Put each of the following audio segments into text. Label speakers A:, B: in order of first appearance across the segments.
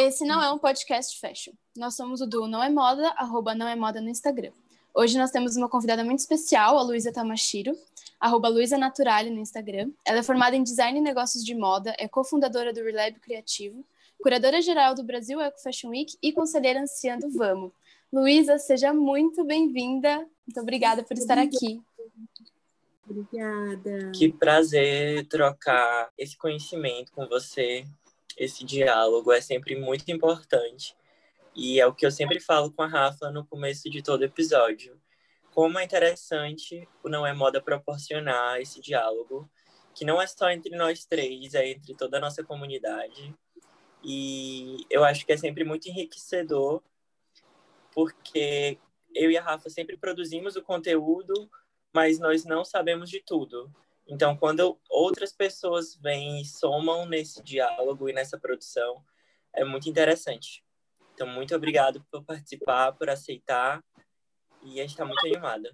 A: Esse não é um podcast fashion. Nós somos o do Não é Moda, arroba Não é Moda no Instagram. Hoje nós temos uma convidada muito especial, a Luísa Tamashiro, arroba Luísa Naturale no Instagram. Ela é formada em Design e Negócios de Moda, é cofundadora do Relab Criativo, curadora-geral do Brasil Eco Fashion Week e conselheira anciã do Vamo. Luísa, seja muito bem-vinda. Muito obrigada por estar aqui.
B: Obrigada.
C: Que prazer trocar esse conhecimento com você. Esse diálogo é sempre muito importante. E é o que eu sempre falo com a Rafa no começo de todo episódio. Como é interessante o Não é Moda proporcionar esse diálogo, que não é só entre nós três, é entre toda a nossa comunidade. E eu acho que é sempre muito enriquecedor, porque eu e a Rafa sempre produzimos o conteúdo, mas nós não sabemos de tudo. Então, quando outras pessoas vêm e somam nesse diálogo e nessa produção, é muito interessante. Então, muito obrigado por participar, por aceitar, e a gente está muito animada.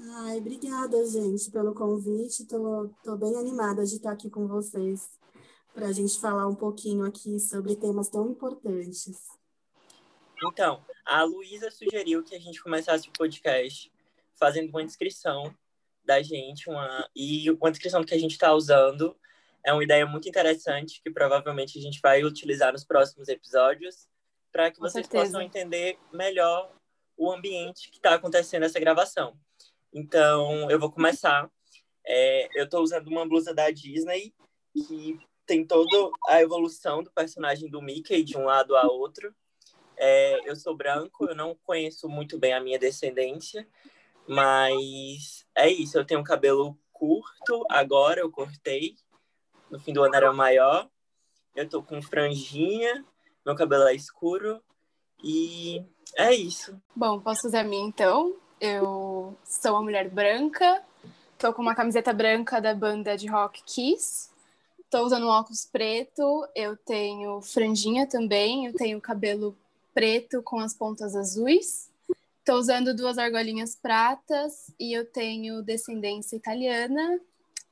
B: Ai, obrigada, gente, pelo convite. Estou tô, tô bem animada de estar aqui com vocês para a gente falar um pouquinho aqui sobre temas tão importantes.
C: Então, a Luísa sugeriu que a gente começasse o podcast fazendo uma descrição da gente, uma, e uma descrição que a gente está usando. É uma ideia muito interessante que provavelmente a gente vai utilizar nos próximos episódios para que Com vocês certeza. possam entender melhor o ambiente que está acontecendo essa gravação. Então, eu vou começar. É, eu estou usando uma blusa da Disney que tem toda a evolução do personagem do Mickey de um lado a outro. É, eu sou branco, eu não conheço muito bem a minha descendência, mas é isso. Eu tenho cabelo curto, agora eu cortei. No fim do ano era maior. Eu tô com franjinha, meu cabelo é escuro e é isso.
A: Bom, posso fazer a minha então. Eu sou uma mulher branca, tô com uma camiseta branca da banda de rock Kiss. Estou usando um óculos preto, eu tenho franjinha também, eu tenho cabelo preto com as pontas azuis. Estou usando duas argolinhas pratas e eu tenho descendência italiana.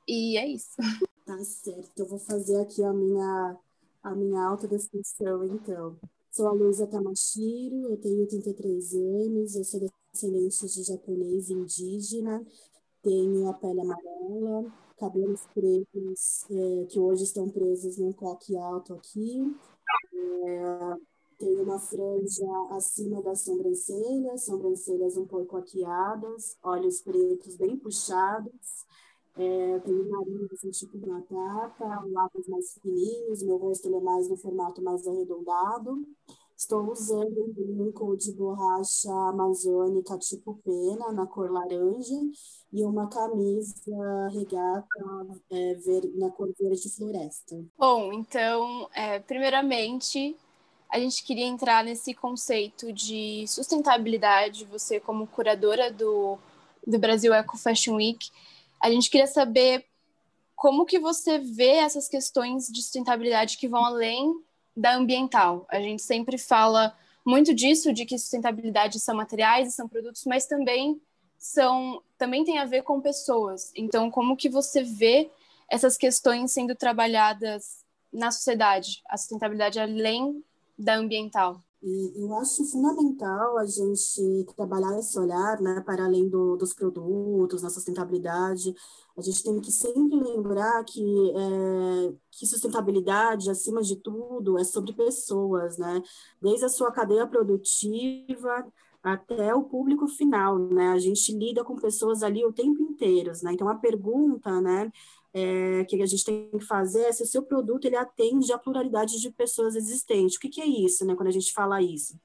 A: E é isso.
B: Tá certo, eu vou fazer aqui a minha, a minha autodescrição, então. Sou a Luísa Tamashiro, eu tenho 33 anos, eu sou descendente de japonês indígena, tenho a pele amarela, cabelos pretos é, que hoje estão presos num coque alto aqui. É, tem uma franja acima das sobrancelhas, sobrancelhas um pouco arqueadas, olhos pretos bem puxados. É, tenho nariz assim, tipo batata, lábios mais fininhos, meu rosto é mais no formato mais arredondado. Estou usando um brinco de borracha amazônica tipo pena, na cor laranja, e uma camisa regata é, ver, na cor verde floresta.
A: Bom, então, é, primeiramente, a gente queria entrar nesse conceito de sustentabilidade. Você, como curadora do, do Brasil Eco Fashion Week, a gente queria saber como que você vê essas questões de sustentabilidade que vão além da ambiental. A gente sempre fala muito disso, de que sustentabilidade são materiais e são produtos, mas também são também tem a ver com pessoas. Então, como que você vê essas questões sendo trabalhadas na sociedade, a sustentabilidade além da ambiental?
B: E eu acho fundamental a gente trabalhar esse olhar, né, para além do, dos produtos, na sustentabilidade. A gente tem que sempre lembrar que, é, que sustentabilidade, acima de tudo, é sobre pessoas, né? Desde a sua cadeia produtiva até o público final, né? A gente lida com pessoas ali o tempo inteiro, né? Então, a pergunta, né, é, que a gente tem que fazer é se o seu produto ele atende à pluralidade de pessoas existentes. O que, que é isso, né, quando a gente fala isso?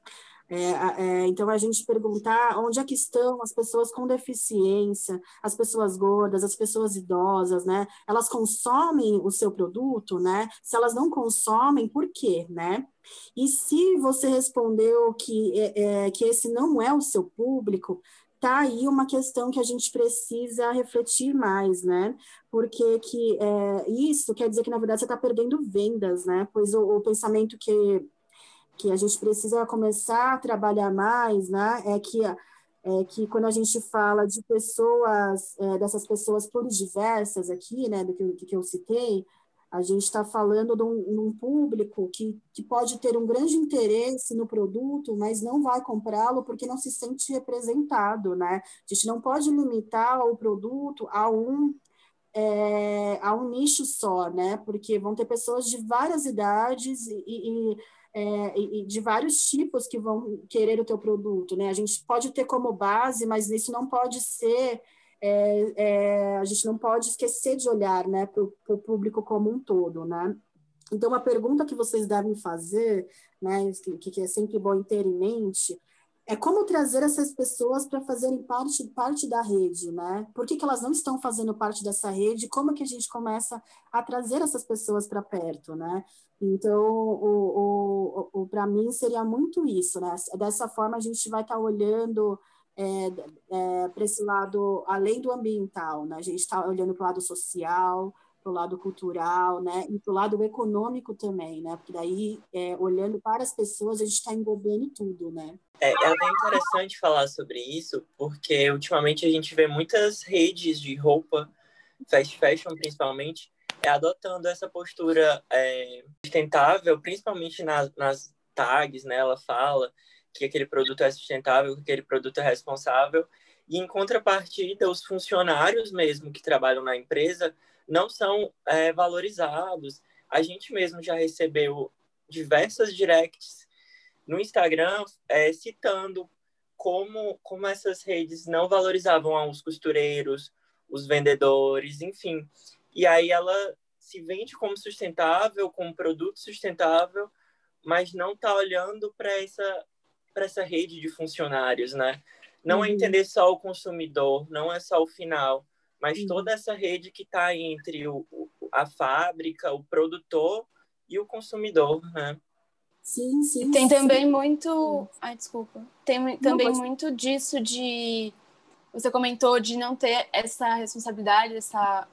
B: É, é, então, a gente perguntar onde é que estão as pessoas com deficiência, as pessoas gordas, as pessoas idosas, né? Elas consomem o seu produto, né? Se elas não consomem, por quê, né? E se você respondeu que, é, é que esse não é o seu público, tá aí uma questão que a gente precisa refletir mais, né? Porque que é, isso quer dizer que na verdade você está perdendo vendas, né? Pois o, o, pensamento que que a gente precisa começar a trabalhar mais, né? É que é que quando a gente fala de pessoas, é, dessas pessoas pluridiversas aqui, né? Do que, que eu citei, A gente está falando de um, de um, público que, que pode ter um grande interesse no produto, mas não vai comprá-lo porque não se sente representado, né? A gente não pode limitar o produto a um é, a um nicho só, né? Porque vão ter pessoas de várias idades e, e, é, e, de vários tipos que vão querer o teu produto, né? A gente pode ter como base, mas isso não pode ser é, é, a gente não pode esquecer de olhar né, para o público como um todo. Né? Então, uma pergunta que vocês devem fazer, né, que, que é sempre bom ter em mente, é como trazer essas pessoas para fazerem parte, parte da rede, né? Por que, que elas não estão fazendo parte dessa rede? Como que a gente começa a trazer essas pessoas para perto, né? Então, o, o, o para mim seria muito isso, né? Dessa forma a gente vai estar tá olhando é, é, para esse lado, além do ambiental, né? A gente está olhando para o lado social, para o lado cultural, né? E para o lado econômico também, né? Porque daí, é, olhando para as pessoas, a gente está englobando tudo, né?
C: É, é até interessante falar sobre isso, porque ultimamente a gente vê muitas redes de roupa, fast fashion principalmente, é, adotando essa postura é, sustentável, principalmente nas, nas tags, né? Ela fala que aquele produto é sustentável, que aquele produto é responsável. E, em contrapartida, os funcionários mesmo que trabalham na empresa não são é, valorizados. A gente mesmo já recebeu diversas directs no Instagram é, citando como, como essas redes não valorizavam os costureiros, os vendedores, enfim. E aí ela se vende como sustentável, como produto sustentável, mas não está olhando para essa para essa rede de funcionários, né? Não é uhum. é entender só o consumidor, não é só o final, mas uhum. toda essa rede que está entre o, a fábrica, o produtor e o consumidor, né?
B: Sim, sim.
A: E tem sim. também muito. Ai, desculpa. Tem não, também pode... muito disso de. Você comentou de não ter essa responsabilidade, essa,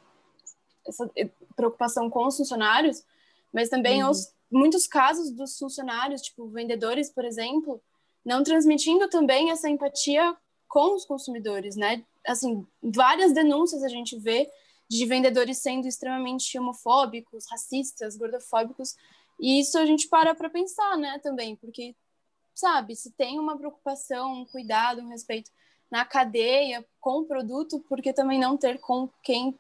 A: essa preocupação com os funcionários, mas também uhum. os, muitos casos dos funcionários, tipo vendedores, por exemplo, não transmitindo também essa empatia com os consumidores, né? Assim, várias denúncias a gente vê de vendedores sendo extremamente homofóbicos, racistas, gordofóbicos, e isso a gente para para pensar, né, também, porque sabe, se tem uma preocupação, um cuidado, um respeito na cadeia com o produto, porque também não ter com quem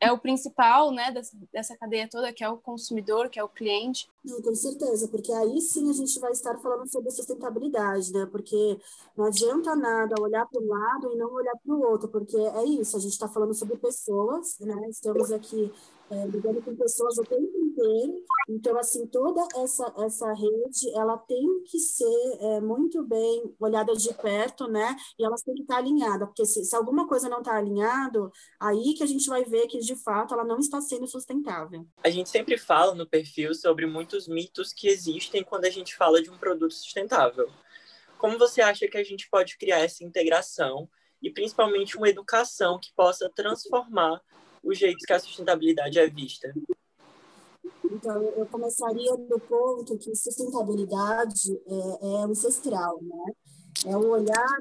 A: é o principal, né, dessa cadeia toda, que é o consumidor, que é o cliente.
B: Não, com certeza, porque aí sim a gente vai estar falando sobre sustentabilidade, né? Porque não adianta nada olhar para um lado e não olhar para o outro, porque é isso, a gente está falando sobre pessoas, né? Estamos aqui é, lidando com pessoas o tempo inteiro. Então, assim, toda essa, essa rede, ela tem que ser é, muito bem olhada de perto, né? E elas têm que estar alinhadas, porque se, se alguma coisa não está alinhado, aí que a gente vai ver que, de fato, ela não está sendo sustentável.
C: A gente sempre fala no perfil sobre muitos mitos que existem quando a gente fala de um produto sustentável. Como você acha que a gente pode criar essa integração e principalmente uma educação que possa transformar os jeitos que a sustentabilidade é vista?
B: Então, eu começaria do ponto que sustentabilidade é, é ancestral, né? É o olhar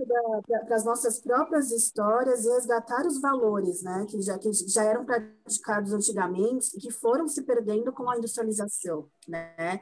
B: para as nossas próprias histórias e resgatar os valores, né? Que já, que já eram praticados antigamente e que foram se perdendo com a industrialização, né?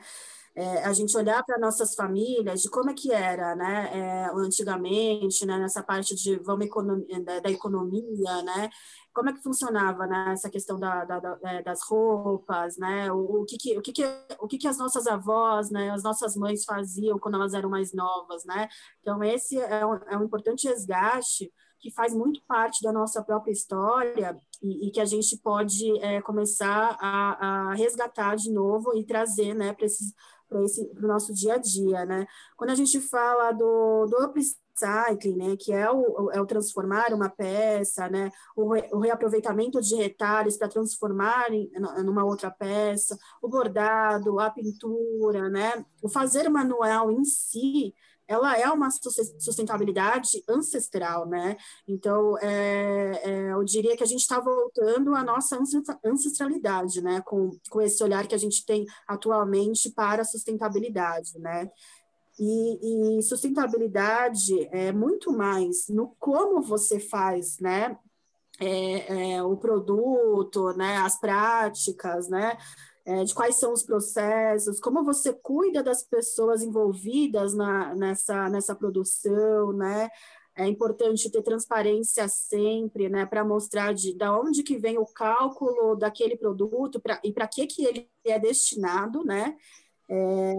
B: É, a gente olhar para nossas famílias, de como é que era, né, é, antigamente, né, nessa parte de vamos economia, da, da, economia, né, como é que funcionava né, essa questão da, da, da, é, das roupas, né? O, o, que, que, o, que, que, o que, que as nossas avós, né, as nossas mães faziam quando elas eram mais novas, né? Então, esse é um, é um importante resgate que faz muito parte da nossa própria história e, e que a gente pode é, começar a, a, resgatar de novo e trazer né, para o nosso dia a dia. Né? Quando a gente fala do, do upcycling, né, que é o, é o transformar uma peça, né, o, re, o reaproveitamento de retalhos para transformar em numa outra peça, o bordado, a pintura, né, o fazer manual em si, ela é uma sustentabilidade ancestral, né? Então, é, é, eu diria que a gente está voltando à nossa ancestralidade, né? Com, com esse olhar que a gente tem atualmente para a sustentabilidade, né? E, e, sustentabilidade é muito mais no como você faz, né? é, é, o produto, né, as práticas, né, é, de quais são os processos, como você cuida das pessoas envolvidas na, nessa, nessa produção, né, é importante ter transparência sempre, né, para mostrar de, da onde que vem o cálculo daquele produto pra, e para que que ele é destinado, né, é,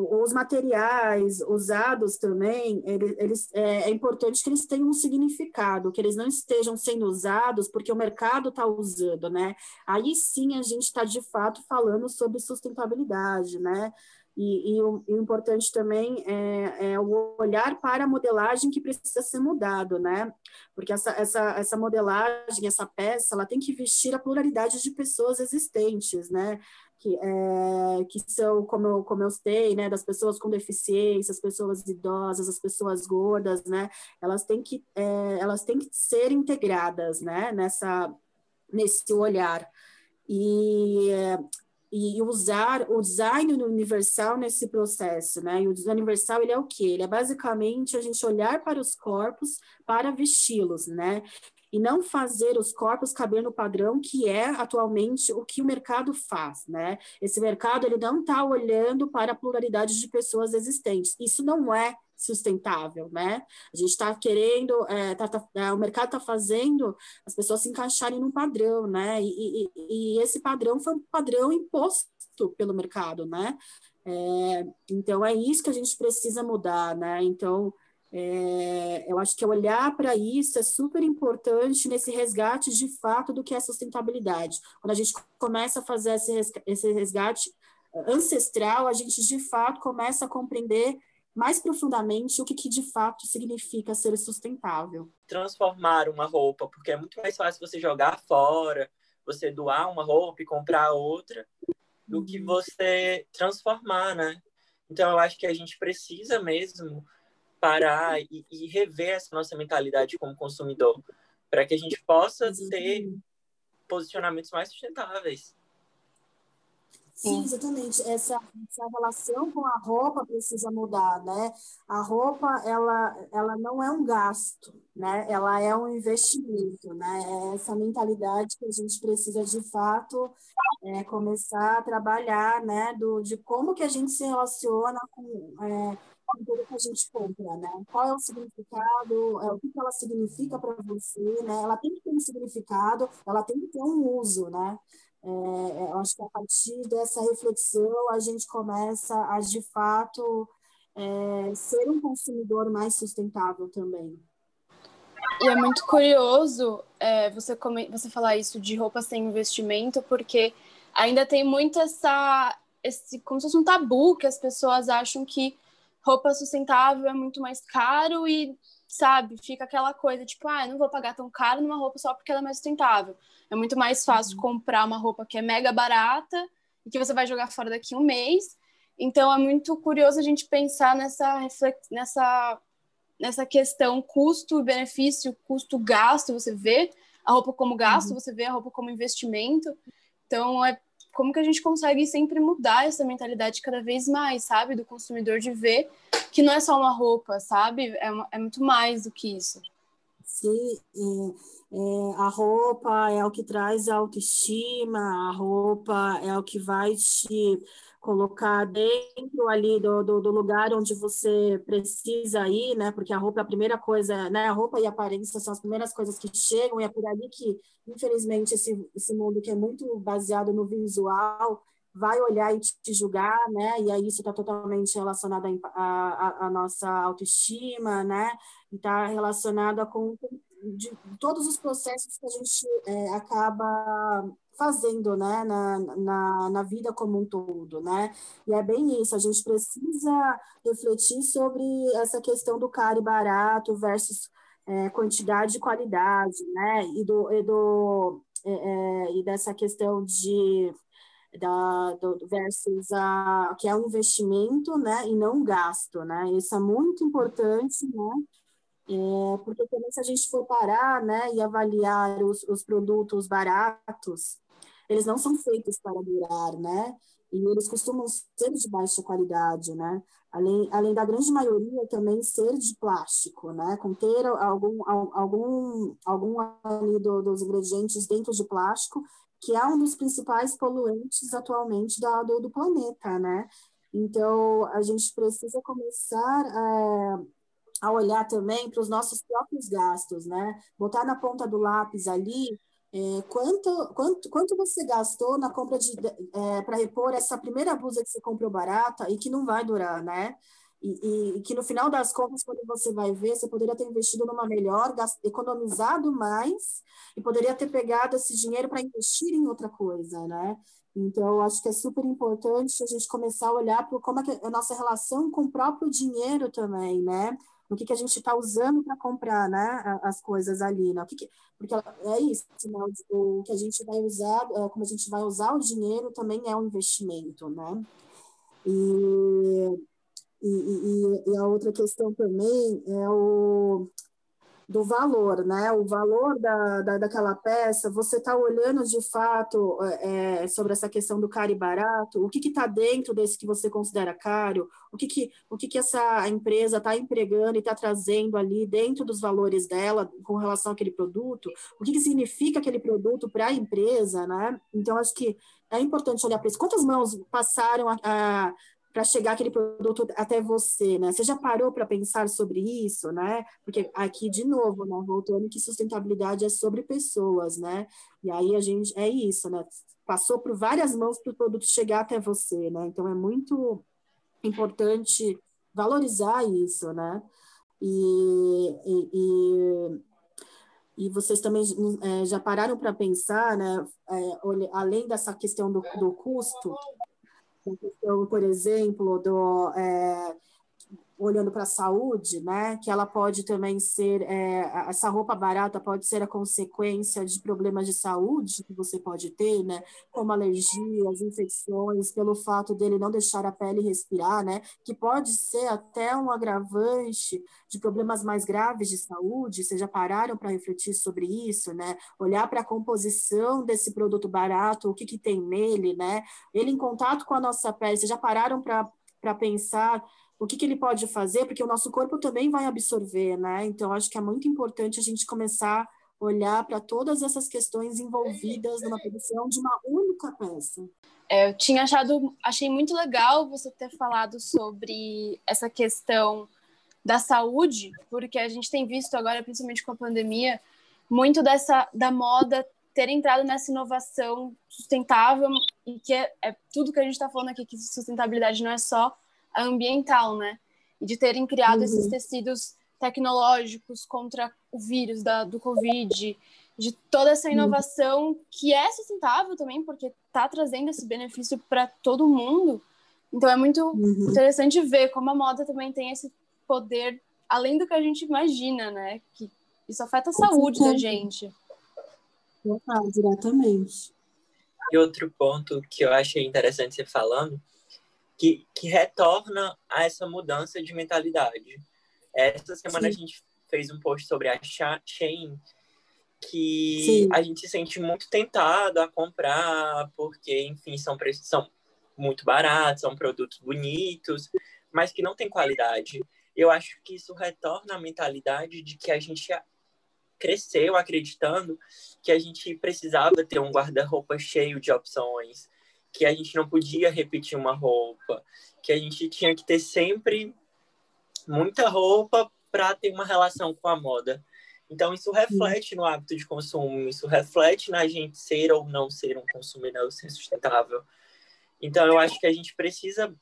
B: os materiais usados também, eles, é, é, importante que eles tenham um significado, que eles não estejam sendo usados porque o mercado está usando, né? Aí sim a gente está de fato falando sobre sustentabilidade, né? E, e, o, e, o, importante também é, é, o olhar para a modelagem que precisa ser mudado, né? Porque essa, essa, essa modelagem, essa peça, ela tem que vestir a pluralidade de pessoas existentes, né? Que, é, que são, como eu, como eu citei, né? Das pessoas com deficiência, as pessoas idosas, as pessoas gordas, né? Elas têm que, é, elas têm que ser integradas, né? Nessa, nesse olhar. E e usar o design universal nesse processo, né? E o design universal ele é o quê? Ele é basicamente a gente olhar para os corpos para vesti-los, né? E não fazer os corpos caber no padrão que é atualmente o que o mercado faz, né? Esse mercado ele não está olhando para a pluralidade de pessoas existentes. Isso não é sustentável, né? A gente está querendo, é, tá, tá, é, o mercado está fazendo as pessoas se encaixarem num padrão, né? E, e, e, esse padrão foi um padrão imposto pelo mercado, né? É, então é isso que a gente precisa mudar, né? Então é, eu acho que olhar para isso é super importante nesse resgate de fato do que é sustentabilidade. Quando a gente começa a fazer esse resgate ancestral, a gente de fato começa a compreender mais profundamente o que, que de fato significa ser sustentável.
C: Transformar uma roupa, porque é muito mais fácil você jogar fora, você doar uma roupa e comprar outra, do uhum. que você transformar, né? Então eu acho que a gente precisa mesmo parar e, e rever essa nossa mentalidade como consumidor, para que a gente possa ter posicionamentos mais sustentáveis.
B: Sim, exatamente. Essa, essa relação com a roupa precisa mudar, né? A roupa, ela, ela não é um gasto, né? Ela é um investimento, né? É essa mentalidade que a gente precisa, de fato, é, começar a trabalhar, né? Do, de como que a gente se relaciona com... É, tudo que a gente compra, né? Qual é o significado, é, o que ela significa para você, né? Ela tem que ter um significado, ela tem que ter um uso, né? É, é, eu acho que a partir dessa reflexão a gente começa a, de fato, é, ser um consumidor mais sustentável também.
A: E é muito curioso é, você, você falar isso de roupas sem investimento, porque ainda tem muito essa, esse, como se fosse um tabu, que as pessoas acham que roupa sustentável é muito mais caro e, sabe, fica aquela coisa, tipo, ah, eu não vou pagar tão caro numa roupa só porque ela é mais sustentável. É muito mais fácil uhum. comprar uma roupa que é mega barata e que você vai jogar fora daqui um mês. Então é muito curioso a gente pensar nessa nessa nessa questão custo benefício, custo gasto, você vê a roupa como gasto, uhum. você vê a roupa como investimento. Então é como que a gente consegue sempre mudar essa mentalidade cada vez mais, sabe, do consumidor de ver que não é só uma roupa, sabe? É, é muito mais do que isso.
B: Sim, é, a roupa é o que traz a autoestima, a roupa é o que vai te colocar dentro ali do, do, do, lugar onde você precisa ir, né? Porque a roupa é a primeira coisa, né? A roupa e a aparência são as primeiras coisas que chegam, e é por ali que, infelizmente, esse, esse mundo que é muito baseado no visual vai olhar e te julgar, né? E aí isso está totalmente relacionado à nossa autoestima, né? Está relacionado com de todos os processos que a gente é, acaba fazendo né, na, na, na, vida como um todo, né? E é bem isso, a gente precisa refletir sobre essa questão do caro e barato versus é, quantidade e qualidade, né? E, do, e, do, é, é e dessa questão de da, do versus a que é um investimento, né, e não um gasto, né? Isso é muito importante, né? É, porque também se a gente for parar né, e avaliar os, os produtos baratos, eles não são feitos para durar, né? e eles costumam ser de baixa qualidade, né? Além, além da grande maioria também ser de plástico, né? Conter algum, algum, algum ali do, dos ingredientes dentro de plástico, que é um dos principais poluentes atualmente da, do, do planeta, né? Então, a gente precisa começar é, a olhar também para os nossos próprios gastos, né? Botar na ponta do lápis ali é, quanto, quanto, quanto você gastou na compra de é, para repor essa primeira blusa que você comprou barata e que não vai durar, né? E, e, e, que no final das contas, quando você vai ver, você poderia ter investido numa melhor, economizado mais e poderia ter pegado esse dinheiro para investir em outra coisa, né? Então, acho que é super importante a gente começar a olhar para como é, é a nossa relação com o próprio dinheiro também, né? No que, que a gente está usando para comprar né, as coisas ali. Né? O que que, porque é isso, né? o, que a gente vai usar, é, como a gente vai usar o dinheiro também é um investimento. Né? E, e, e, e a outra questão também é o do valor, né? O valor da, da, daquela peça, você está olhando de fato é, sobre essa questão do caro e barato, o que está dentro desse que você considera caro, o que, que, o que, que essa empresa está empregando e está trazendo ali dentro dos valores dela com relação àquele produto, o que, que significa aquele produto para a empresa, né? Então, acho que é importante olhar para isso. Quantas mãos passaram a, a para chegar aquele produto até você, né? Você já parou para pensar sobre isso, né? Porque aqui, de novo, né? voltando que sustentabilidade é sobre pessoas, né? E aí a gente, é isso, né? Passou por várias mãos para o produto chegar até você, né? Então, é muito importante valorizar isso, né? E, e, e, e vocês também é, já pararam para pensar, né? É, além dessa questão do, do custo, questão, por exemplo, do, é, olhando para a saúde, né, que ela pode também ser, é, essa roupa barata pode ser a consequência de problemas de saúde que você pode ter, né, como alergias, infecções, pelo fato dele não deixar a pele respirar, né, que pode ser até um agravante de problemas mais graves de saúde, vocês já pararam para refletir sobre isso, né, olhar para a composição desse produto barato, o que que tem nele, né, ele em contato com a nossa pele, vocês já pararam para pensar o que, que ele pode fazer, porque o nosso corpo também vai absorver, né? Então, acho que é muito importante a gente começar a olhar para todas essas questões envolvidas numa produção de uma única peça.
A: É, eu tinha achado, achei muito legal você ter falado sobre essa questão da saúde, porque a gente tem visto agora, principalmente com a pandemia, muito dessa da moda ter entrado nessa inovação sustentável e que é, é tudo que a gente está falando aqui que sustentabilidade não é só ambiental, né? E de terem criado uhum. esses tecidos tecnológicos contra o vírus da, do Covid, de toda essa inovação uhum. que é sustentável também, porque está trazendo esse benefício para todo mundo. Então é muito uhum. interessante ver como a moda também tem esse poder além do que a gente imagina, né? Que isso afeta a saúde da gente.
B: Ah, diretamente.
C: E outro ponto que eu achei interessante você falando que, que retorna a essa mudança de mentalidade. Essa semana Sim. a gente fez um post sobre a Shein, que Sim. a gente se sente muito tentado a comprar, porque, enfim, são preços são muito baratos, são produtos bonitos, mas que não tem qualidade. Eu acho que isso retorna a mentalidade de que a gente cresceu acreditando que a gente precisava ter um guarda-roupa cheio de opções, que a gente não podia repetir uma roupa, que a gente tinha que ter sempre muita roupa para ter uma relação com a moda. Então, isso reflete no hábito de consumo, isso reflete na gente ser ou não ser um consumidor sustentável. Então, eu acho que a gente precisa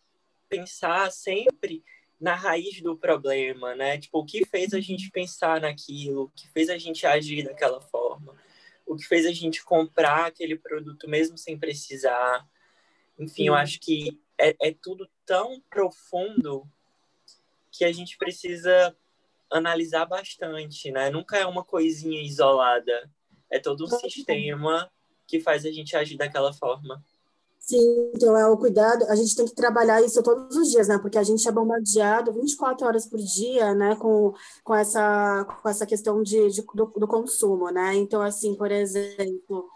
C: pensar sempre na raiz do problema, né? Tipo, o que fez a gente pensar naquilo, o que fez a gente agir daquela forma, o que fez a gente comprar aquele produto mesmo sem precisar, enfim, eu acho que é, é tudo tão profundo que a gente precisa analisar bastante, né? Nunca é uma coisinha isolada. É todo um sistema que faz a gente agir daquela forma.
B: Sim, então é o cuidado, a gente tem que trabalhar isso todos os dias, né? Porque a gente é bombardeado 24 horas por dia, né? Com, com, essa, com essa questão de, de do, do consumo, né? Então, assim, por exemplo,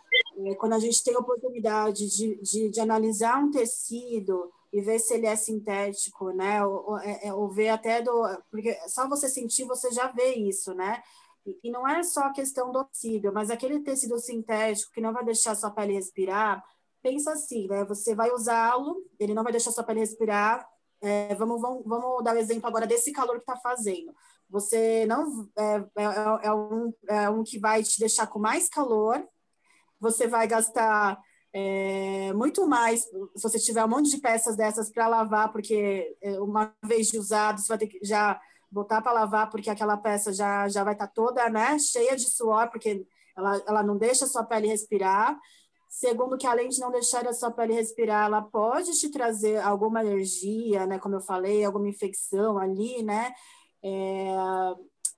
B: é, quando a gente tem a oportunidade de, de, de, analisar um tecido e ver se ele é sintético, né? Ou, ou, é, é, ou, ver até do. Porque só você sentir, você já vê isso, né? E, e não é só a questão do tecido, mas aquele tecido sintético que não vai deixar sua pele respirar. Pensa assim, né? Você vai usá-lo, ele não vai deixar sua pele respirar. É, vamos, vamos, vamos dar o um exemplo agora desse calor que está fazendo. Você não é, é, é, um, é um que vai te deixar com mais calor, você vai gastar é, muito mais se você tiver um monte de peças dessas para lavar, porque é, uma vez de usado, você vai ter que já botar para lavar, porque aquela peça já, já vai estar tá toda né, cheia de suor, porque ela, ela não deixa a sua pele respirar. Segundo, que além de não deixar a sua pele respirar, ela pode te trazer alguma alergia, né? Como eu falei, alguma infecção ali, né? É,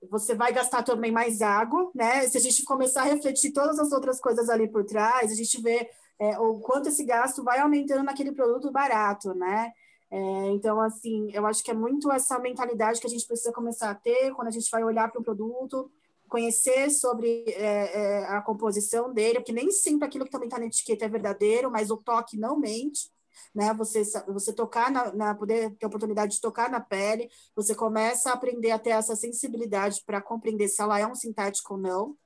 B: você vai gastar também mais água, né? Se a gente começar a refletir todas as outras coisas ali por trás, a gente vê é, o quanto esse gasto vai aumentando naquele produto barato, né? É, então, assim, eu acho que é muito essa mentalidade que a gente precisa começar a ter quando a gente vai olhar para um produto, conhecer sobre é, é, a composição dele, porque nem sempre aquilo que também está na etiqueta é verdadeiro, mas o toque não mente né? Você, você tocar na, na, poder ter a oportunidade de tocar na pele, você começa a aprender a ter essa sensibilidade para compreender se ela é um sintético ou não.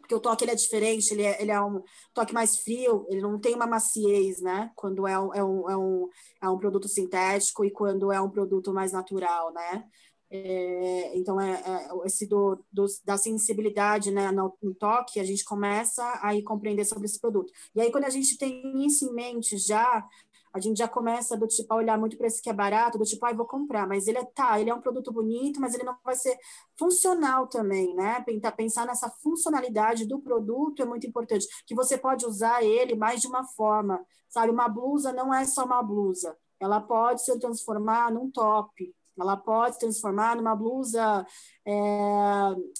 B: Porque o toque ele é diferente, ele é, ele é um toque mais frio, ele não tem uma maciez, né? Quando é um, é um, é um, é um produto sintético e quando é um produto mais natural, né? É, então, é, é, esse do, do, da sensibilidade né, no, no, toque, a gente começa a ir compreender sobre esse produto. E aí, quando a gente tem isso em mente já, a gente já começa do tipo a olhar muito para esse que é barato, do tipo, ah, vou comprar, mas ele é tá, ele é um produto bonito, mas ele não vai ser funcional também, né? Pensar nessa funcionalidade do produto é muito importante, que você pode usar ele mais de uma forma, sabe? Uma blusa não é só uma blusa, ela pode se transformar num top, ela pode transformar numa blusa é,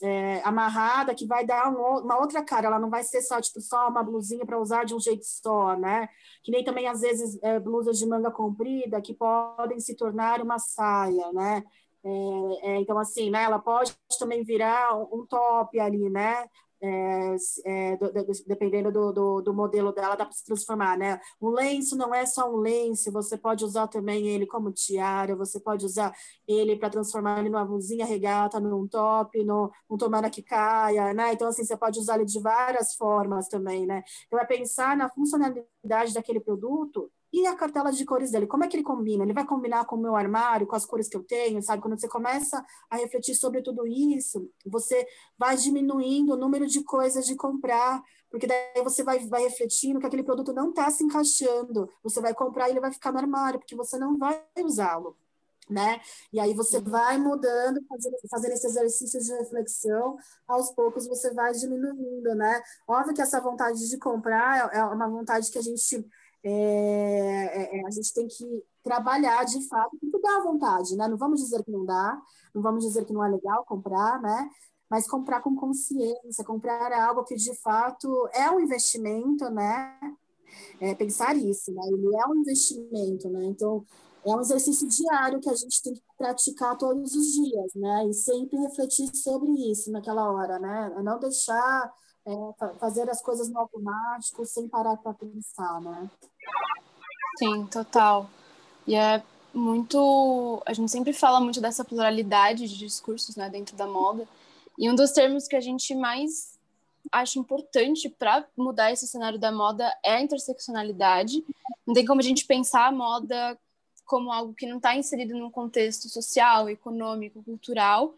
B: é, amarrada que vai dar um, uma outra cara. Ela não vai ser só tipo só uma blusinha para usar de um jeito só, né? Que nem também às vezes é, blusas de manga comprida que podem se tornar uma saia, né? É, é, então assim, né? Ela pode também virar um top ali, né? É, é, do, do, dependendo do, do, do, modelo dela, dá para se transformar, né? O lenço não é só um lenço, você pode usar também ele como tiara, você pode usar ele para transformar ele numa blusinha regata, num top, num tomara que caia, né? Então, assim, você pode usar ele de várias formas também, né? Então, é pensar na funcionalidade daquele produto e a cartela de cores dele, como é que ele combina? Ele vai combinar com o meu armário, com as cores que eu tenho, sabe? Quando você começa a refletir sobre tudo isso, você vai diminuindo o número de coisas de comprar, porque daí você vai, vai refletindo que aquele produto não está se encaixando. Você vai comprar e ele vai ficar no armário, porque você não vai usá-lo. Né? E aí você vai mudando, fazendo, fazendo esse exercício de reflexão, aos poucos você vai diminuindo, né? Óbvio que essa vontade de comprar é, é uma vontade que a gente é, é, é, a gente tem que trabalhar de fato, tem que dar vontade, né? Não vamos dizer que não dá, não vamos dizer que não é legal comprar, né? Mas comprar com consciência, comprar algo que de fato é um investimento, né? É, pensar isso, né? Ele é um investimento, né? Então, é um exercício diário que a gente tem que praticar todos os dias, né? E sempre refletir sobre isso naquela hora, né? Não deixar é, fazer as coisas no automático sem parar para pensar, né?
A: Sim, total. E é muito. A gente sempre fala muito dessa pluralidade de discursos né, dentro da moda. E um dos termos que a gente mais acha importante para mudar esse cenário da moda é a interseccionalidade. Não tem como a gente pensar a moda como algo que não está inserido num contexto social, econômico, cultural.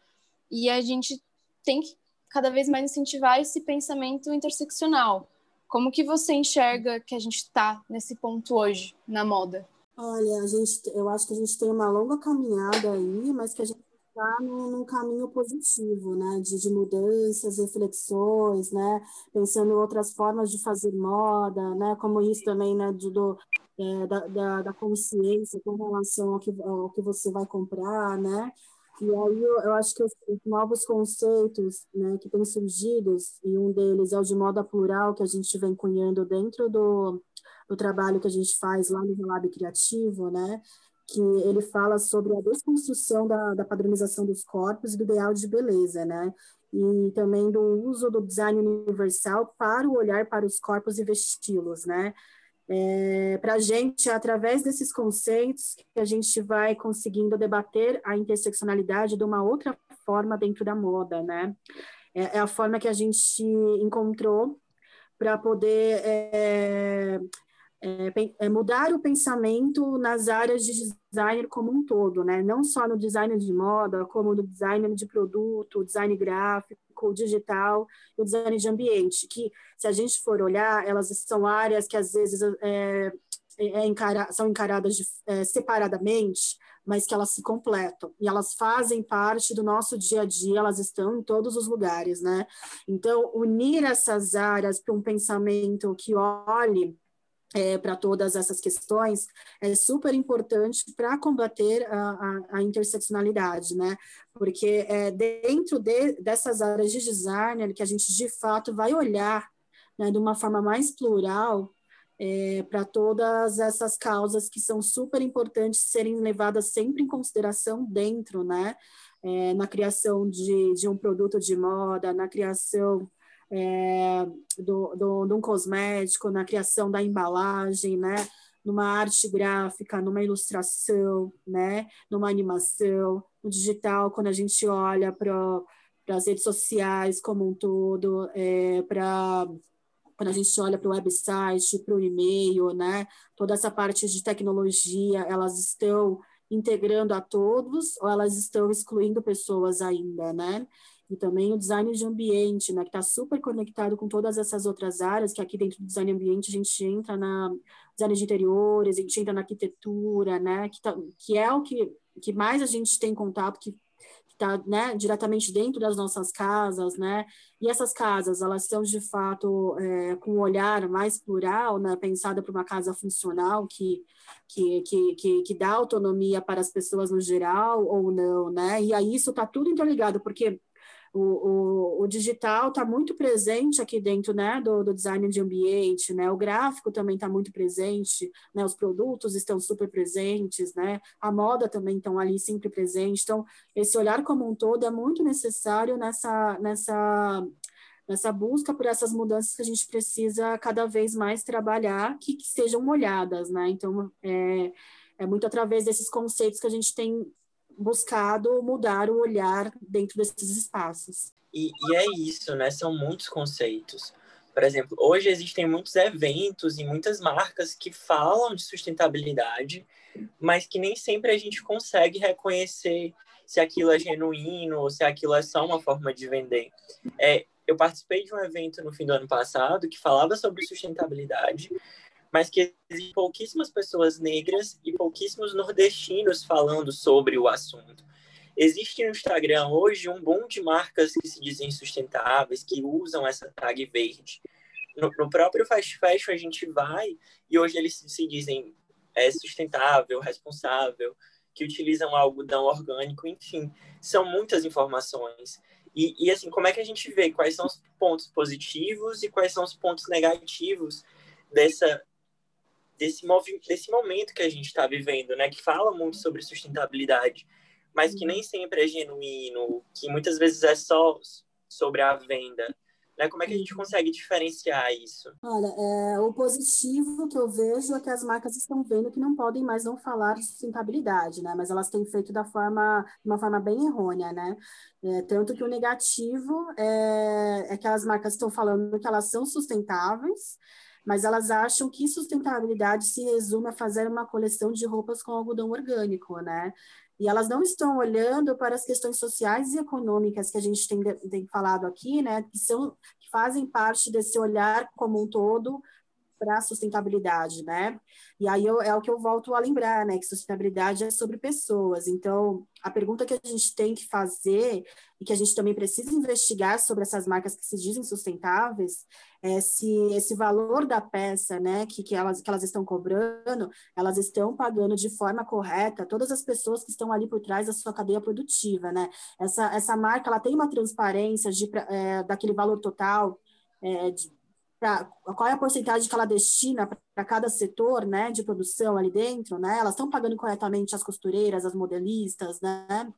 A: E a gente tem que cada vez mais incentivar esse pensamento interseccional. Como que você enxerga que a gente está nesse ponto hoje na moda?
B: Olha, a gente, eu acho que a gente tem uma longa caminhada aí, mas que a gente está num, num, caminho positivo, né? De, de, mudanças, reflexões, né? Pensando em outras formas de fazer moda, né? Como isso também, né? De, do, é, da, da, da, consciência com relação ao que, ao que você vai comprar, né? E aí eu, eu acho que os, os, novos conceitos né, que têm surgido, e um deles é o de moda plural, que a gente vem cunhando dentro do, do trabalho que a gente faz lá no Lab Criativo, né, que ele fala sobre a desconstrução da, da padronização dos corpos e do ideal de beleza, né? e também do uso do design universal para o olhar para os corpos e vesti-los, né? É, para a gente, é através desses conceitos, que a gente vai conseguindo debater a interseccionalidade de uma outra forma dentro da moda, né? É, é a forma que a gente encontrou para poder é, é, é, mudar o pensamento nas áreas de design como um todo, né? Não só no design de moda, como no design de produto, design gráfico, digital, o design de ambiente, que se a gente for olhar, elas são áreas que às vezes é, é encara, são encaradas de, é, separadamente, mas que elas se completam e elas fazem parte do nosso dia a dia, elas estão em todos os lugares, né? Então, unir essas áreas para um pensamento que olhe é, para todas essas questões é super importante para combater a, a, a, interseccionalidade, né? Porque é dentro de, dessas áreas de design que a gente de fato vai olhar né, de uma forma mais plural é, para todas essas causas que são super importantes serem levadas sempre em consideração dentro, né? É, na criação de, de um produto de moda, na criação é, do, do, de um cosmético, na criação da embalagem, né? numa arte gráfica, numa ilustração, né? numa animação, no digital, quando a gente olha para as redes sociais como um todo, é, para quando a gente olha para o website, para o e-mail, né? toda essa parte de tecnologia, elas estão integrando a todos ou elas estão excluindo pessoas ainda, né? E também o design de ambiente, né, que está super conectado com todas essas outras áreas, que aqui dentro do design ambiente a gente entra na design de interiores, a gente entra na arquitetura, né, que, tá, que é o que, que mais a gente tem contato, que está né, diretamente dentro das nossas casas, né? E essas casas, elas são de fato é, com um olhar mais plural, né, pensada para uma casa funcional que, que, que, que, que dá autonomia para as pessoas no geral ou não, né? E aí isso está tudo interligado, porque o, o, o digital está muito presente aqui dentro né, do, do, design de ambiente, né? o gráfico também está muito presente, né? os produtos estão super presentes, né? a moda também estão ali sempre presente. Então, esse olhar como um todo é muito necessário nessa, nessa, nessa busca por essas mudanças que a gente precisa cada vez mais trabalhar, que, que sejam olhadas. Né? Então, é, é muito através desses conceitos que a gente tem buscado mudar o olhar dentro desses espaços.
C: E, e, é isso, né? São muitos conceitos. Por exemplo, hoje existem muitos eventos e muitas marcas que falam de sustentabilidade, mas que nem sempre a gente consegue reconhecer se aquilo é genuíno ou se aquilo é só uma forma de vender. É, eu participei de um evento no fim do ano passado que falava sobre sustentabilidade, mas que existem pouquíssimas pessoas negras e pouquíssimos nordestinos falando sobre o assunto. Existe no Instagram hoje um boom de marcas que se dizem sustentáveis, que usam essa tag verde. No, no próprio Fast Fashion a gente vai e hoje eles se dizem é, sustentável, responsável, que utilizam algodão orgânico, enfim, são muitas informações. E, e assim, como é que a gente vê quais são os pontos positivos e quais são os pontos negativos dessa desse, desse momento que a gente está vivendo, né? Que fala muito sobre sustentabilidade, mas que nem sempre é genuíno, que muitas vezes é só sobre a venda. Né? Como é que a gente consegue diferenciar isso?
B: Olha, é, o positivo que eu vejo é que as marcas estão vendo que não podem mais não falar de sustentabilidade, né? Mas elas têm feito da forma, de uma forma bem errônea, né? É, tanto que o negativo é, é que as marcas estão falando que elas são sustentáveis, mas elas acham que sustentabilidade se resume a fazer uma coleção de roupas com algodão orgânico, né? E elas não estão olhando para as questões sociais e econômicas que a gente tem, tem falado aqui, né? Que são que fazem parte desse olhar como um todo para a sustentabilidade, né? E aí eu, é o que eu volto a lembrar, né? Que sustentabilidade é sobre pessoas. Então, a pergunta que a gente tem que fazer e que a gente também precisa investigar sobre essas marcas que se dizem sustentáveis é se esse valor da peça, né, que, que, elas, que elas estão cobrando, elas estão pagando de forma correta todas as pessoas que estão ali por trás da sua cadeia produtiva, né? Essa, essa marca, ela tem uma transparência de, é, daquele valor total, é, de, pra, qual é a porcentagem que ela destina para cada setor, né, de produção ali dentro, né? Elas estão pagando corretamente as costureiras, as modelistas, né?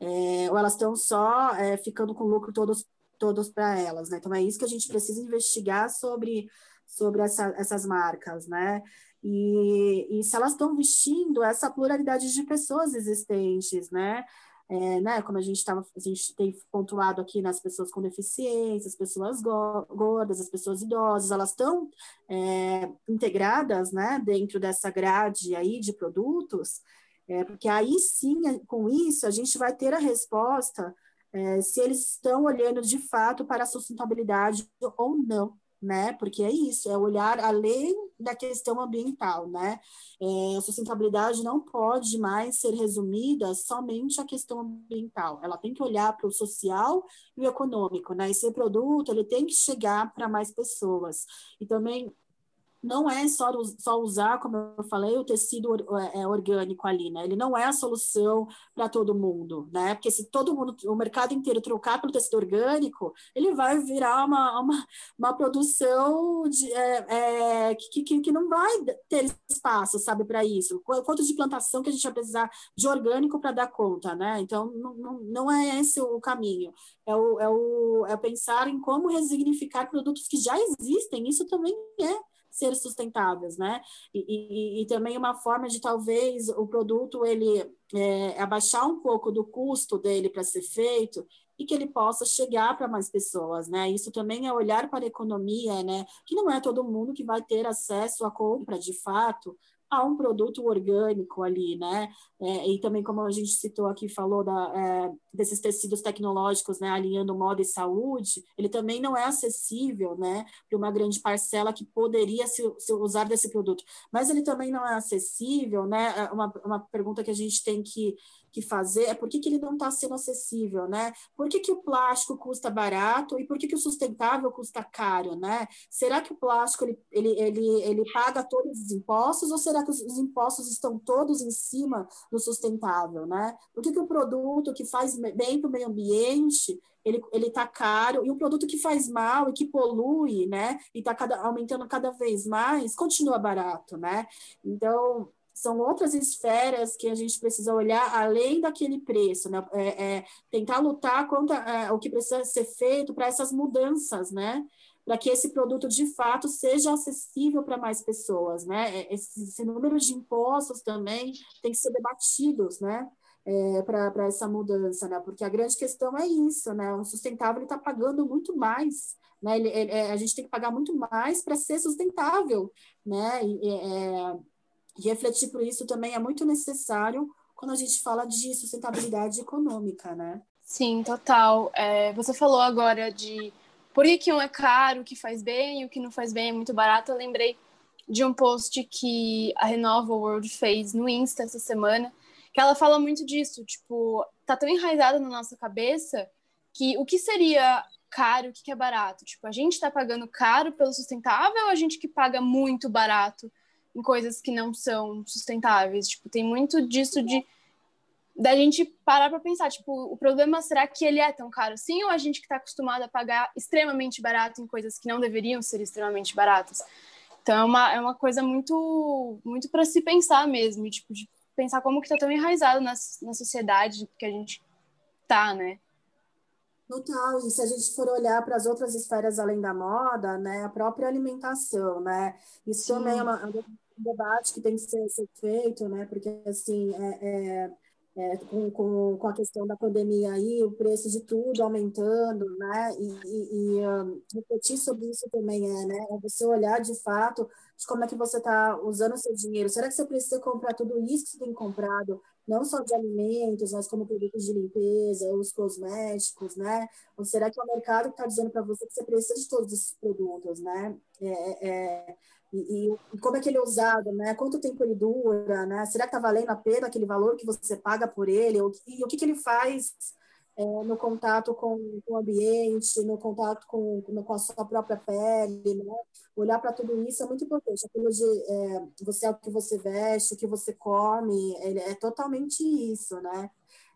B: é, ou elas estão só é, ficando com lucro todos todos para elas, né? Então é isso que a gente precisa investigar sobre sobre essa, essas marcas, né? E, e se elas estão vestindo essa pluralidade de pessoas existentes, né? É, né, como a gente, tava, a gente tem pontuado aqui nas pessoas com deficiência, as pessoas gordas, as pessoas idosas, elas estão é, integradas né, dentro dessa grade aí de produtos, é, porque aí sim, com isso, a gente vai ter a resposta é, se eles estão olhando de fato para a sustentabilidade ou não né? Porque é isso, é olhar além da questão ambiental, né? É, a sustentabilidade não pode mais ser resumida somente à questão ambiental. Ela tem que olhar para o social e o econômico, né? Esse produto ele tem que chegar para mais pessoas. E também não é só, só usar, como eu falei, o tecido é, é, orgânico ali, né? Ele não é a solução para todo mundo, né? Porque se todo mundo, o mercado inteiro trocar pelo tecido orgânico, ele vai virar uma, uma, uma produção de, é, é, que, que, que não vai ter espaço, sabe, para isso. Quanto de plantação que a gente vai precisar de orgânico para dar conta, né? Então, não, não, não é esse o caminho. É, o, é, o, é pensar em como resignificar produtos que já existem. Isso também é ser sustentáveis, né? E, e, e, também uma forma de talvez o produto ele é, abaixar um pouco do custo dele para ser feito e que ele possa chegar para mais pessoas, né? Isso também é olhar para a economia, né? Que não é todo mundo que vai ter acesso à compra, de fato, a um produto orgânico ali, né? É, e também, como a gente citou aqui, falou da, é, desses tecidos tecnológicos, né, alinhando moda e saúde, ele também não é acessível, né, para uma grande parcela que poderia se, se, usar desse produto. Mas ele também não é acessível, né? É uma, uma pergunta que a gente tem que que fazer é por que, que ele não está sendo acessível, né? Por que, que o plástico custa barato e por que, que o sustentável custa caro, né? Será que o plástico ele, ele, ele, ele paga todos os impostos ou será que os, os impostos estão todos em cima do sustentável, né? Por que, que o produto que faz bem para o meio ambiente ele ele está caro e o produto que faz mal e que polui, né? E está aumentando cada vez mais continua barato, né? Então são outras esferas que a gente precisa olhar além daquele preço, né? É, é, tentar lutar contra é, o que precisa ser feito para essas mudanças, né? Para que esse produto de fato seja acessível para mais pessoas, né? É, esse, esse, número de impostos também tem que ser debatidos, né? É, para essa mudança, né? Porque a grande questão é isso, né? O sustentável está pagando muito mais, né? Ele, ele, é, a gente tem que pagar muito mais para ser sustentável, né? E, é, e refletir por isso também é muito necessário quando a gente fala de sustentabilidade econômica, né?
A: Sim, total. É, você falou agora de por que, que um é caro, o que faz bem, o que não faz bem é muito barato. Eu lembrei de um post que a Renova World fez no Insta essa semana, que ela fala muito disso, tipo, tá tão enraizado na nossa cabeça que o que seria caro, o que é barato? Tipo, a gente tá pagando caro pelo sustentável ou a gente que paga muito barato em coisas que não são sustentáveis. Tipo, tem muito disso de da gente parar para pensar, tipo, o problema será que ele é tão caro sim ou a gente que está acostumado a pagar extremamente barato em coisas que não deveriam ser extremamente baratas? Então é uma, é uma coisa muito muito para se pensar mesmo, tipo, de pensar como que está tão enraizado na, na sociedade que a gente tá, né?
B: Total, e se a gente for olhar para as outras esferas além da moda, né, a própria alimentação, né, isso Sim. também é uma, é um debate que tem que ser, ser feito, né? Porque assim, é, é, é, com, com, com a questão da pandemia aí, o preço de tudo aumentando, né? E, e, e um, refletir sobre isso também é, né? É você olhar de fato de como é que você está usando o seu dinheiro. Será que você precisa comprar tudo isso que você tem comprado? Não só de alimentos, mas como produtos de limpeza, os cosméticos, né? Ou será que é o mercado está dizendo para você que você precisa de todos esses produtos, né? É, é, e, e, como é que ele é usado, né? Quanto tempo ele dura, né? Será que está valendo a pena aquele valor que você paga por ele? E, o que, que ele faz é, no contato com, com, o ambiente, no contato com, com a sua própria pele, né? Olhar para tudo isso é muito importante. Aquilo de é, você é o que você veste, o que você come, é, é totalmente isso, né?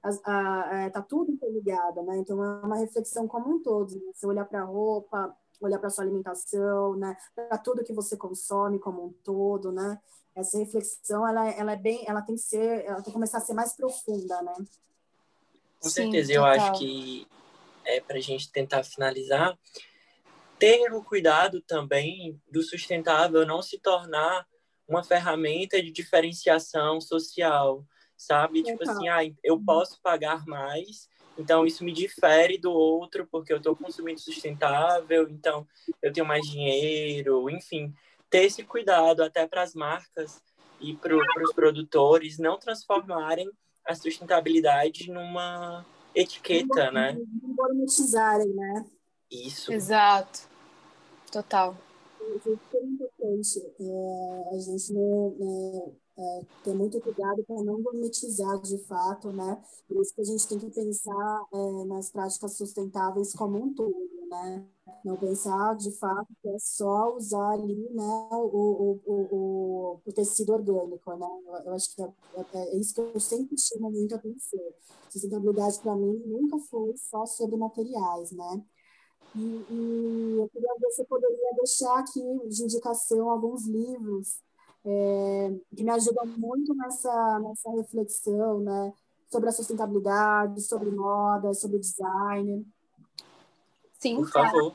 B: Está tudo interligado, né? Então é uma reflexão como um todo. Né? Você olhar para a roupa, olhar para sua alimentação, né, para tudo que você consome como um todo, né? Essa reflexão, ela, ela é bem, ela tem que ser, ela tem que começar a ser mais profunda, né?
C: Com Sim, certeza, total. eu acho que é para a gente tentar finalizar, ter o cuidado também do sustentável não se tornar uma ferramenta de diferenciação social, sabe? Total. Tipo assim, ah, eu posso pagar mais, então isso me difere do outro porque eu estou consumindo sustentável, então eu tenho mais dinheiro, enfim, ter esse cuidado até para as marcas e para os produtores não transformarem a sustentabilidade numa etiqueta, né?
B: Não monetizarem, né?
C: Isso.
A: Exato. Total.
B: É importante é, a gente não, é, ter muito cuidado para não gourmetizar de fato, né? Por isso que a gente tem que pensar é, nas práticas sustentáveis como um todo, né? Não pensar de fato que é só usar ali, né, o, o, o, o tecido orgânico, né? Eu, acho que é, é, é, isso que eu sempre chamo muito a atenção. Sustentabilidade para mim nunca foi só sobre materiais, né? E, e eu queria ver se eu poderia deixar aqui de indicação alguns livros é, que me ajudam muito nessa, nessa reflexão, né? Sobre a sustentabilidade, sobre moda, sobre design.
A: Sim,
C: Por favor.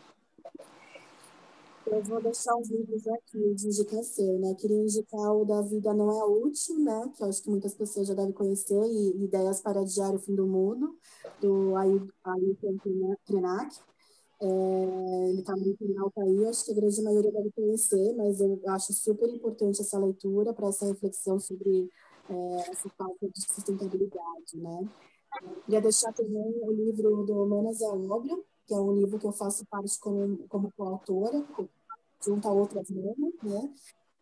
B: Eu vou deixar uns livros aqui de indicação, né? Queria indicar o Da Vida Não É Útil, né? Que eu acho que muitas pessoas já devem conhecer, e Ideias para Adiar o Fim do Mundo, do Ailton Krenak. É, ele está muito em alta aí, acho que a grande maioria deve conhecer, mas eu acho super importante essa leitura para essa reflexão sobre é, essa falta de sustentabilidade, né? Queria deixar também o livro do Manas a Obra, que é um livro que eu faço parte como, como coautora, junto a outras manas, né?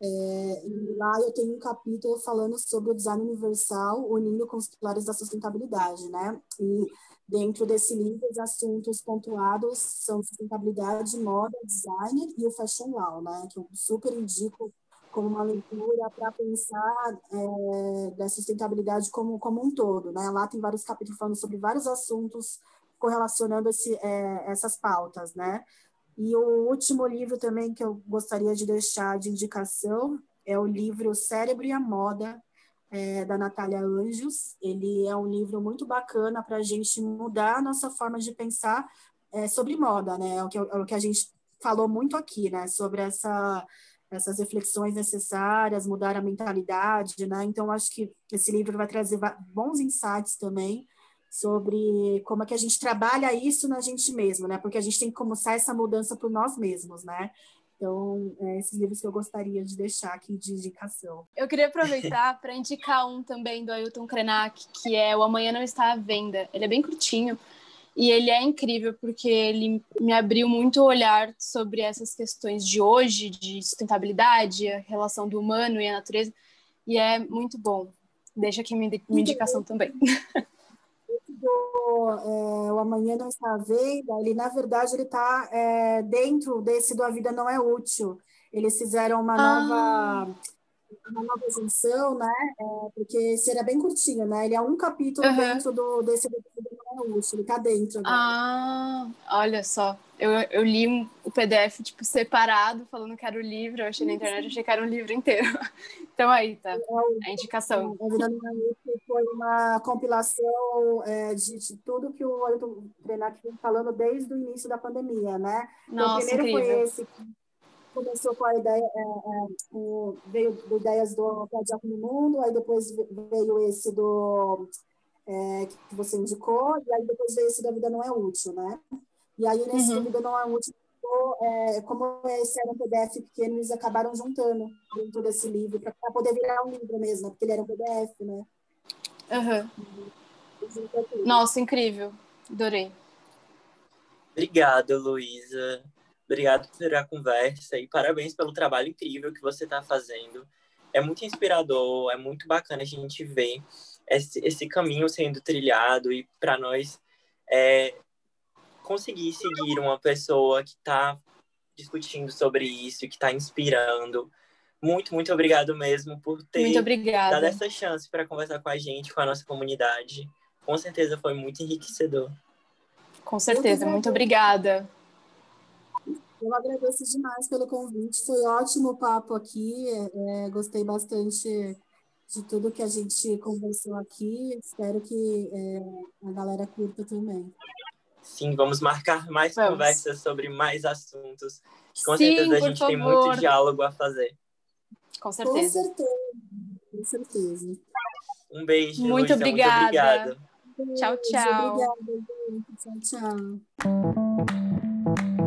B: É, e lá eu tenho um capítulo falando sobre o design universal unindo com os pilares da sustentabilidade, né? E Dentro desse livro, os assuntos pontuados são sustentabilidade, moda, design e o fashion law, né? Que eu super indico como uma leitura para pensar é, da sustentabilidade como, como um todo, né? Lá tem vários capítulos falando sobre vários assuntos correlacionando esse, é, essas pautas, né? E o último livro também que eu gostaria de deixar de indicação é o livro Cérebro e a Moda, é, da Natália Anjos. Ele é um livro muito bacana para a gente mudar a nossa forma de pensar é, sobre moda, né? É o, que, é o que a gente falou muito aqui, né? Sobre essa, essas reflexões necessárias, mudar a mentalidade, né? Então, acho que esse livro vai trazer bons insights também sobre como é que a gente trabalha isso na gente mesmo, né? Porque a gente tem que começar essa mudança por nós mesmos, né? Então, é esses livros que eu gostaria de deixar aqui de indicação.
A: Eu queria aproveitar para indicar um também do Ailton Krenak, que é O Amanhã Não Está à Venda. Ele é bem curtinho e ele é incrível porque ele me abriu muito o olhar sobre essas questões de hoje, de sustentabilidade, a relação do humano e a natureza, e é muito bom. Deixa aqui minha indicação também.
B: é, O Amanhã Não Está à Venda, ele, na verdade, ele está é, dentro desse do A Vida Não É Útil. Eles fizeram uma ah. nova uma nova junção, né? É, porque era bem curtinho, né? Ele é um capítulo uhum. dentro do, desse do Não É Útil, ele está dentro. Agora.
A: Ah, olha só. Eu, eu li o PDF, tipo, separado, falando que era o livro. Eu achei na internet, achei que era um livro inteiro. Então aí, tá. É a indicação.
B: A Vida É foi uma compilação é, de, de, tudo que o Ailton Krenak vem falando desde o início da pandemia, né?
A: Nossa,
B: então, o primeiro
A: incrível.
B: foi esse começou com a ideia, é, é, o, veio do ideias do Cardiaco no Mundo, aí depois veio esse do é, que você indicou, e aí depois veio esse da Vida Não É Útil, né? E aí nesse uhum. da Vida Não É Útil, é, como esse era um PDF pequeno, eles acabaram juntando dentro desse livro, para poder virar um livro mesmo, porque ele era um PDF, né?
A: Uhum. Nossa, incrível. Adorei.
C: Obrigado, Luísa. Obrigado por a conversa e parabéns pelo trabalho incrível que você está fazendo. É muito inspirador, é muito bacana a gente ver esse, esse caminho sendo trilhado e para nós é, conseguir seguir uma pessoa que está discutindo sobre isso, que está inspirando. Muito, muito obrigado mesmo por ter dado essa chance para conversar com a gente, com a nossa comunidade. Com certeza foi muito enriquecedor.
A: Com certeza, muito obrigada.
B: Eu agradeço demais pelo convite, foi ótimo o papo aqui, é, gostei bastante de tudo que a gente conversou aqui. Espero que é, a galera curta também.
C: Sim, vamos marcar mais vamos. conversas sobre mais assuntos. Com
A: Sim,
C: certeza a
A: por
C: gente
A: favor.
C: tem muito diálogo a fazer.
A: Com certeza.
B: Com certeza. Com certeza.
C: Um beijo,
A: Muito
C: Luísa,
A: obrigada.
C: Muito obrigada.
A: Tchau, tchau.
B: Obrigada, gente. Tchau, tchau.